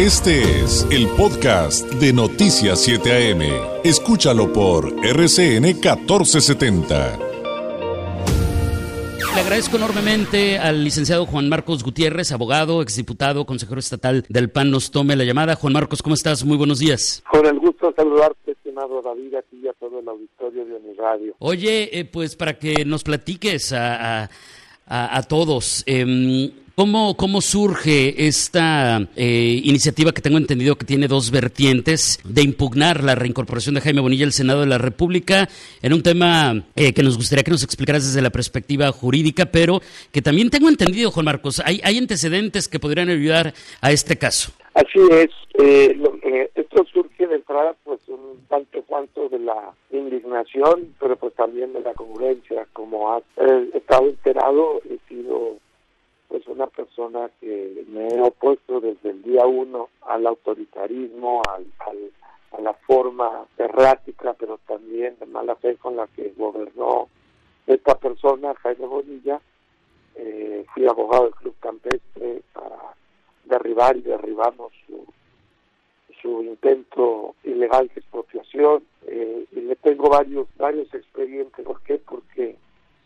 Este es el podcast de Noticias 7 AM. Escúchalo por RCN 1470. Le agradezco enormemente al licenciado Juan Marcos Gutiérrez, abogado, exdiputado, consejero estatal del PAN, nos tome la llamada. Juan Marcos, ¿cómo estás? Muy buenos días. Con el gusto de saludarte, estimado David, a ti y a todo el auditorio de Uniradio. Oye, eh, pues para que nos platiques a, a, a todos, eh, ¿Cómo, ¿Cómo surge esta eh, iniciativa que tengo entendido que tiene dos vertientes de impugnar la reincorporación de Jaime Bonilla al Senado de la República en un tema eh, que nos gustaría que nos explicaras desde la perspectiva jurídica, pero que también tengo entendido, Juan Marcos, hay, hay antecedentes que podrían ayudar a este caso? Así es. Eh, lo, surge de entrada, pues, un tanto cuanto de la indignación, pero pues también de la congruencia. Como has estado enterado, he sido pues una persona que me he opuesto desde el día uno al autoritarismo, al, a la forma errática, pero también de mala fe con la que gobernó esta persona, Jaime Bonilla. Eh, fui abogado del Club Campestre para derribar y derribamos su, su intento ilegal de expropiación. Eh, y le tengo varios, varios expedientes. ¿Por qué? Porque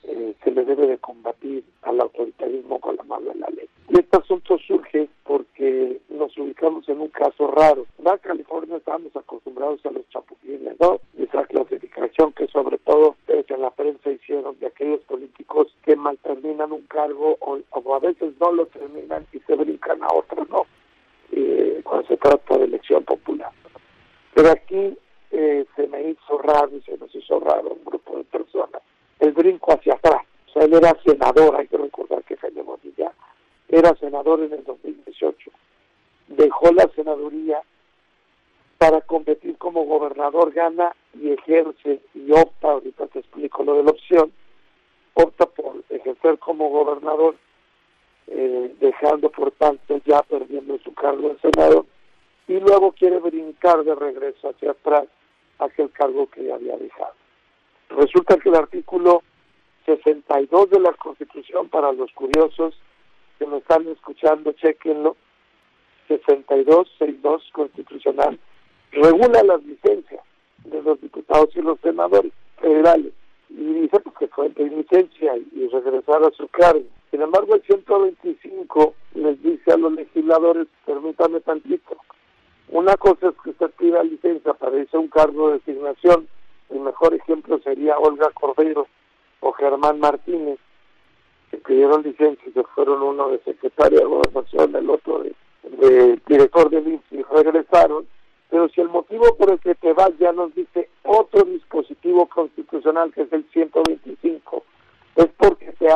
eh, se le debe de combatir al autoritarismo con la mano en la ley. Y este asunto surge porque nos ubicamos en un caso raro. En California estamos acostumbrados a los chapulines, ¿no? Esa clasificación que sobre todo en la prensa hicieron de aquellos políticos que mal terminan un cargo o, a veces no lo terminan y se brincan a otro, ¿no? Eh, cuando se trata de elección popular. Pero aquí eh, se raro y se nos hizo raro un grupo de personas el brinco hacia atrás. O sea, él era senador, hay que recordar que Jaime Bonilla era senador en el 2018. Dejó la senaduría para competir como gobernador, gana y ejerce y opta, ahorita te explico lo de la opción, opta por ejercer como gobernador, eh, dejando por tanto ya perdiendo su cargo en Senado, y luego quiere brincar de regreso hacia atrás hacia el cargo que había dejado. Resulta que el artículo 62 de la Constitución, para los curiosos que me están escuchando, chequenlo, 62, 62 constitucional, regula las licencias de los diputados y los senadores federales. Y dice pues, que fue de licencia y regresar a su cargo. Sin embargo, el 125 les dice a los legisladores, permítame tantito, una cosa es que usted pida licencia para irse a un cargo de designación el mejor ejemplo sería Olga Cordero o Germán Martínez, que pidieron licencia y fueron uno de secretario de gobernación, el otro de, director del INSS y regresaron. Pero si el motivo por el que te vas ya nos dice otro dispositivo constitucional que es el 125, es porque te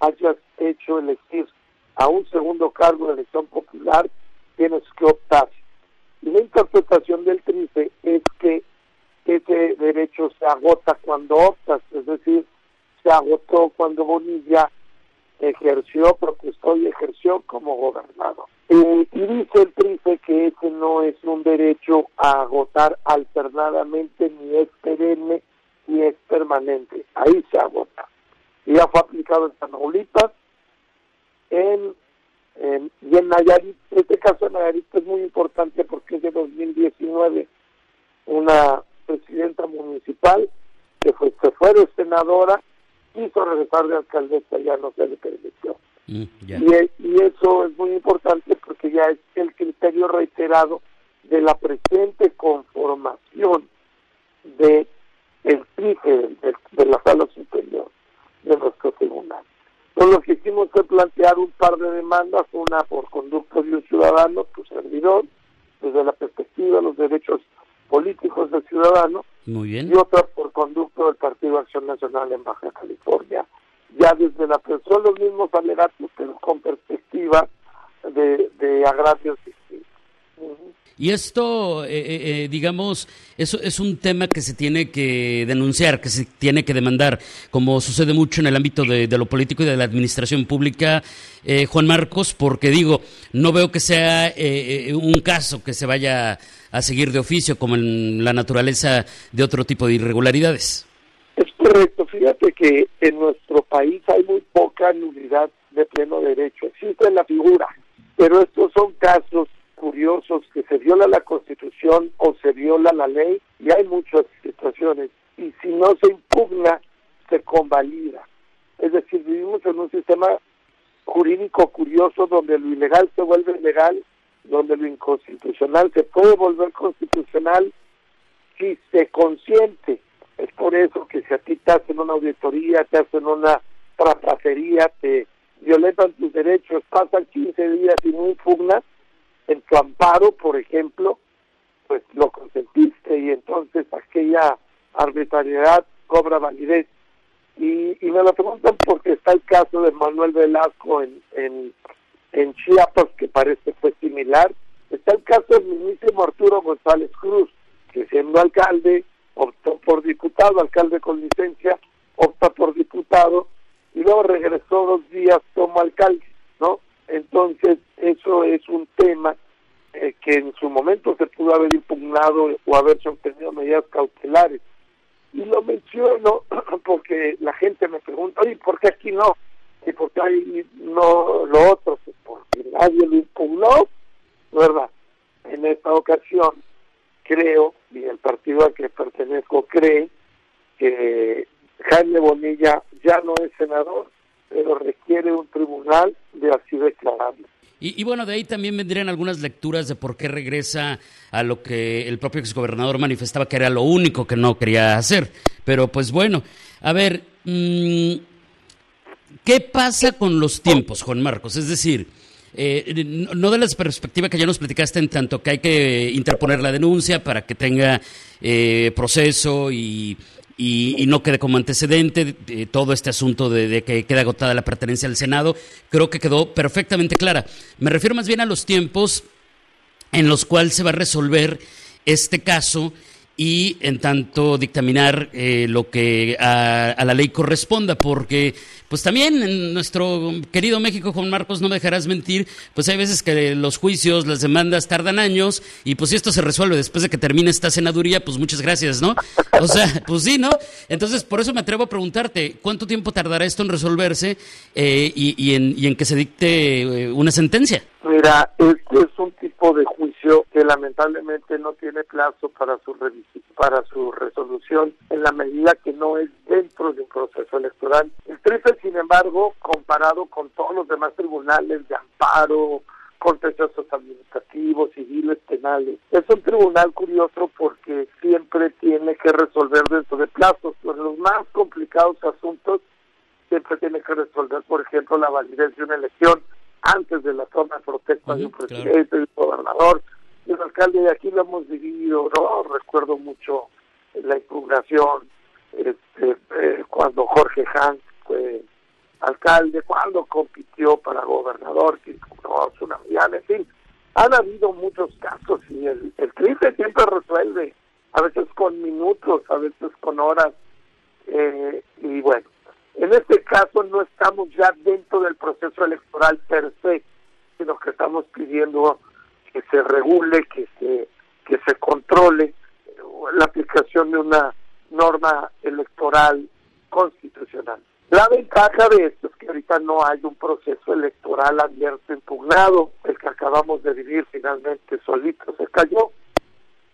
hayas hecho elegir a un segundo cargo de elección popular, tienes que optar. La interpretación del TRICE es que ese derecho se agota cuando optas, es decir, se agotó cuando Bonilla ejerció, protestó y ejerció como gobernador. y dice el TRIFE que ese no es un derecho a agotar alternadamente, ni es perenne, ni es permanente. Ahí se agota. Y ya fue aplicado en Tamaulipas, en, en, y en Nayarit. Este caso de Nayarit es muy importante porque es de 2019 una presidenta municipal, que fue, se fue de senadora, quiso regresar de alcaldesa, ya no se le permitió. Mm, y, y, eso es muy importante porque ya es el criterio reiterado de la presente conformación de el de, de, la sala superior de nuestro tribunal. Entonces lo que hicimos fue plantear un par de demandas, una por conducto de un ciudadano, tu servidor, desde la perspectiva de los derechos políticos del ciudadano y otra por conducto del Partido Acción Nacional en Baja California. Ya desde la son los mismos alegatos, pero con perspectiva de, de agravios distintos. Y esto, eh, eh, eh, digamos, eso es un tema que se tiene que denunciar, que se tiene que demandar, como sucede mucho en el ámbito de, lo político y de la administración pública, Juan Marcos, porque digo, no veo que sea un caso que se vaya a seguir de oficio, como en la naturaleza de otro tipo de irregularidades. Es correcto, fíjate que en nuestro país hay muy poca nulidad de pleno derecho, existe la figura, pero curiosos se viola la Constitución o se viola la ley y hay muchas situaciones y si no se impugna se convalida. Es decir, vivimos en un sistema jurídico curioso donde lo ilegal se vuelve legal, donde lo inconstitucional se puede volver constitucional si se consiente. Es por eso que si a ti te hacen una auditoría, te hacen una trapacería, te violentan tus derechos, pasan 15 días y no impugnas, en tu amparo, por ejemplo, pues lo consentiste y entonces aquella arbitrariedad cobra validez. Y, y me lo preguntan porque está el caso de Manuel Velasco en, en, en Chiapas, que parece fue similar. Está el caso del mismísimo Arturo González Cruz, que siendo alcalde optó por diputado, alcalde con licencia, opta por diputado y luego regresó dos días como alcalde, ¿no? Entonces, eso es un tema eh, que en su momento se pudo haber impugnado o haberse obtenido medidas cautelares. Y lo menciono porque la gente me pregunta, ¿y por qué aquí no? ¿Y por qué ahí no lo otro? Porque nadie lo impugnó, ¿verdad? En esta ocasión, creo, y el partido al que pertenezco cree, que Jaime Bonilla ya no es senador, pero requiere un tribunal de así declararlo. Y, bueno, de ahí también vendrían algunas lecturas de por qué regresa a lo que el propio exgobernador manifestaba que era lo único que no quería hacer. Pero pues bueno, a ver, mm, ¿qué pasa con los tiempos, Juan Marcos? Es decir, eh, no de la perspectiva que ya nos platicaste en tanto que hay que interponer la denuncia para que tenga eh, proceso y y, no quede como antecedente todo este asunto de, que queda agotada la pertenencia al Senado, creo que quedó perfectamente clara. Me refiero más bien a los tiempos en los cuales se va a resolver este caso y en tanto dictaminar eh, lo que a, la ley corresponda, porque pues también en nuestro querido México, Juan Marcos, no me dejarás mentir, pues hay veces que los juicios, las demandas tardan años y pues si esto se resuelve después de que termine esta senaduría, pues muchas gracias, ¿no? O sea, pues sí, ¿no? Entonces, por eso me atrevo a preguntarte, ¿cuánto tiempo tardará esto en resolverse eh, y, en, y en que se dicte eh, una sentencia? Mira, este es un tipo de juicio que lamentablemente no tiene plazo para su para su resolución en la medida que no es dentro de un proceso electoral. El TRIFE, sin embargo, comparado con todos los demás tribunales de amparo, contenciosos administrativos, civiles, penales. Es un tribunal curioso porque siempre tiene que resolver dentro de plazos. Los más complicados asuntos siempre tiene que resolver, por ejemplo, la validez de una elección antes de la toma de protesta de un presidente, de un gobernador, y un alcalde, de aquí lo hemos vivido, ¿no? Recuerdo mucho la impugnación este, eh, cuando Jorge Hank fue alcalde, cuando compitió para gobernador, que no, una en fin, han habido muchos casos y el, el siempre resuelve, a veces con minutos, a veces con horas, eh, y bueno, en este caso no estamos ya dentro del proceso electoral per se, sino que estamos pidiendo que se regule, que se, que se controle la aplicación de una norma electoral constitucional. La ventaja de esto es que ahorita no hay un proceso electoral abierto impugnado, el que acabamos de vivir finalmente solito se cayó,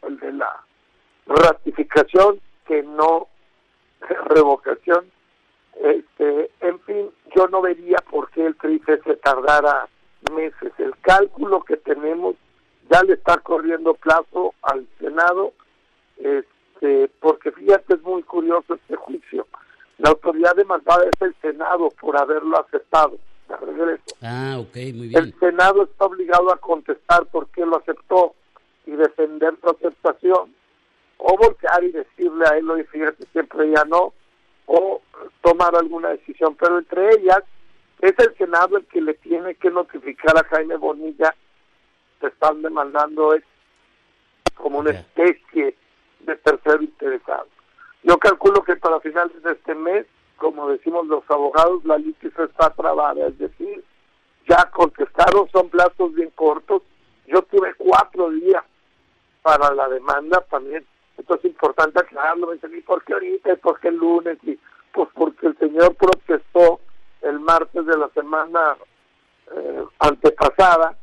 el de la ratificación que no revocación este, en fin, yo no vería por qué el TRIFE se tardara meses. El cálculo que tenemos ya le está corriendo plazo al Senado, este, porque fíjate, es muy curioso este juicio. La autoridad demandada es el Senado por haberlo aceptado. Ah, ok, muy bien. El Senado está obligado a contestar por qué lo aceptó y defender su aceptación, o voltear y decirle a él, oye, fíjate, siempre ya no, o tomar alguna decisión, pero entre ellas es el Senado el que le tiene que notificar a Jaime Bonilla que están demandando es como una especie de tercero interesado. Yo calculo que para finales de este mes, como decimos los abogados, la litis está trabada, es decir, ya contestaron, son plazos bien cortos. Yo tuve cuatro días para la demanda también esto es importante aclararlo. Me dicen, ¿y por qué ahorita? ¿Y por qué el lunes? Y pues porque el señor protestó el martes de la semana eh, antepasada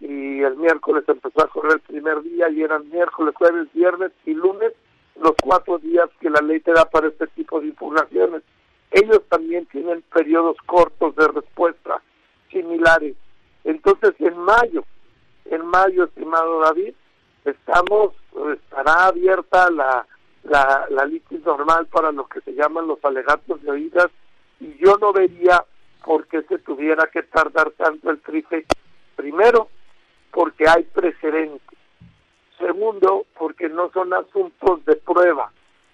y el miércoles empezó a correr el primer día y eran miércoles, jueves, viernes y lunes los cuatro días que la ley te da para este tipo de impugnaciones. Ellos también tienen periodos cortos de respuesta similares. Entonces, en mayo, en mayo, estimado David, estamos, estará abierta la, la, la litis normal para lo que se llaman los alegatos de oídas y yo no vería por qué se tuviera que tardar tanto el trife. Primero, porque hay precedentes. Segundo, porque no son asuntos de prueba,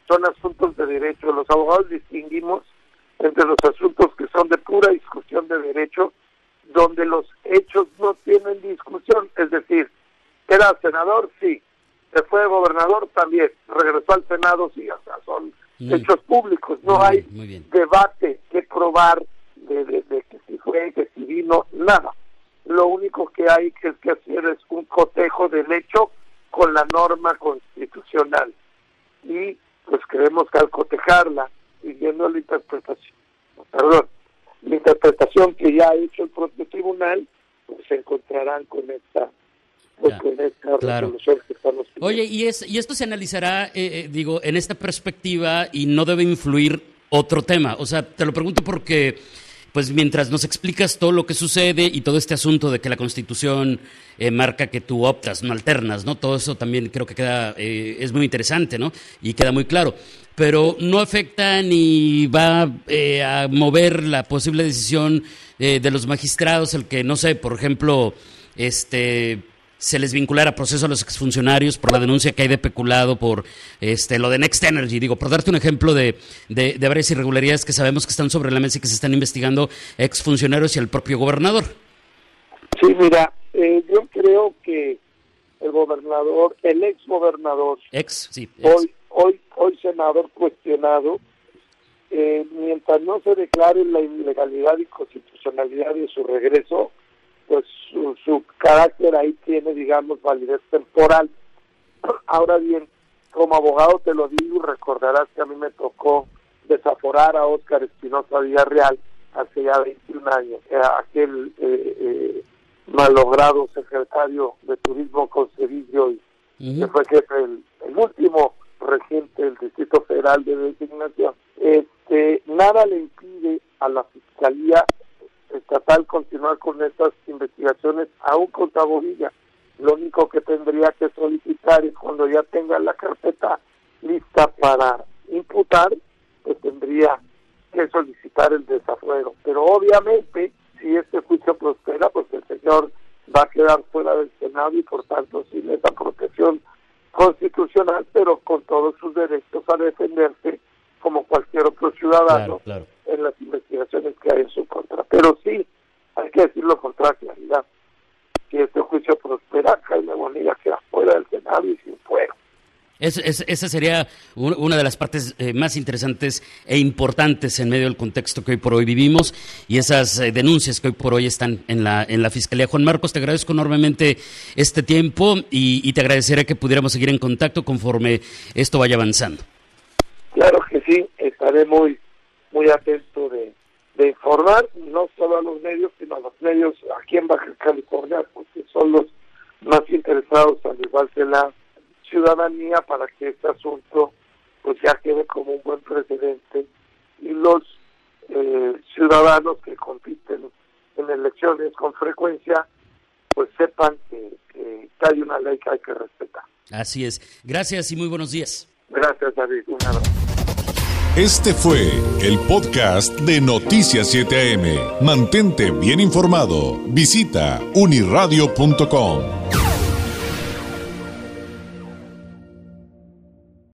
son asuntos de derecho. Los abogados distinguimos entre los asuntos que son de pura discusión de derecho, donde los hechos no tienen discusión, es decir, era senador, sí, se fue gobernador también, regresó al Senado, sí, o sea, son hechos públicos, no hay debate que probar de, de, que si fue, que si vino, nada. Lo único que hay que, que hacer es un del hecho con la norma constitucional. Y pues creemos que al cotejarla, siguiendo la interpretación, perdón, la interpretación que ya ha hecho el propio tribunal, pues se encontrarán con esta pues, con esta resolución que estamos Oye, y, es, y esto se analizará, eh, eh, digo, en esta perspectiva y no debe influir otro tema. O sea, te lo pregunto porque pues mientras nos explicas todo lo que sucede y todo este asunto de que la Constitución eh, marca que tú optas, no alternas, ¿no? Todo eso también creo que queda, eh, es muy interesante, ¿no? Y queda muy claro. Pero no afecta ni va eh, a mover la posible decisión de los magistrados, el que, no sé, por ejemplo, este se les vinculara proceso a los exfuncionarios por la denuncia que hay de peculado por este lo de Next Energy. Digo, por darte un ejemplo de, de, varias irregularidades que sabemos que están sobre la mesa y que se están investigando exfuncionarios y el propio gobernador. Sí, mira, eh, yo creo que el gobernador, el ex gobernador, ex, sí, hoy, hoy, hoy senador cuestionado, eh, mientras no se declare la ilegalidad y constitucionalidad de su regreso, pues su, carácter ahí tiene, digamos, validez temporal. Ahora bien, como abogado te lo digo, recordarás que a mí me tocó desaforar a Óscar Espinosa Villarreal hace ya 21 años, aquel eh, eh, malogrado secretario de Turismo con y que fue jefe el, el, último regente del Distrito Federal de Designación. Este, nada le impide a la Fiscalía estatal continuar con estas investigaciones aún contra Bobilla. Lo único que tendría que solicitar es cuando ya tenga la carpeta lista para imputar, pues tendría que solicitar el desafuero. Pero obviamente, si este juicio prospera, pues el señor va a quedar fuera del Senado y por tanto sin esa protección constitucional, pero con todos sus derechos a defenderse como cualquier otro ciudadano en las investigaciones que hay en su contra. Pero sí, hay que decirlo con toda claridad, si este juicio prospera, Jaime Bonilla queda fuera del Senado y sin fuero. esa sería una de las partes eh, más interesantes e importantes en medio del contexto que hoy por hoy vivimos y esas eh, denuncias que hoy por hoy están en la, en la Fiscalía. Juan Marcos, te agradezco enormemente este tiempo y, y te agradeceré que pudiéramos seguir en contacto conforme esto vaya avanzando. Claro que sí, estaré muy, muy atento de, de informar no solo a los medios, sino a los medios aquí en Baja California, porque son los más interesados, al igual que la ciudadanía, para que este asunto pues ya quede como un buen precedente y los eh, ciudadanos que compiten en elecciones con frecuencia pues sepan que, que hay una ley que hay que respetar. Así es. Gracias y muy buenos días. Gracias, David. Un abrazo. Este fue el podcast de Noticias 7am. Mantente bien informado. Visita uniradio.com.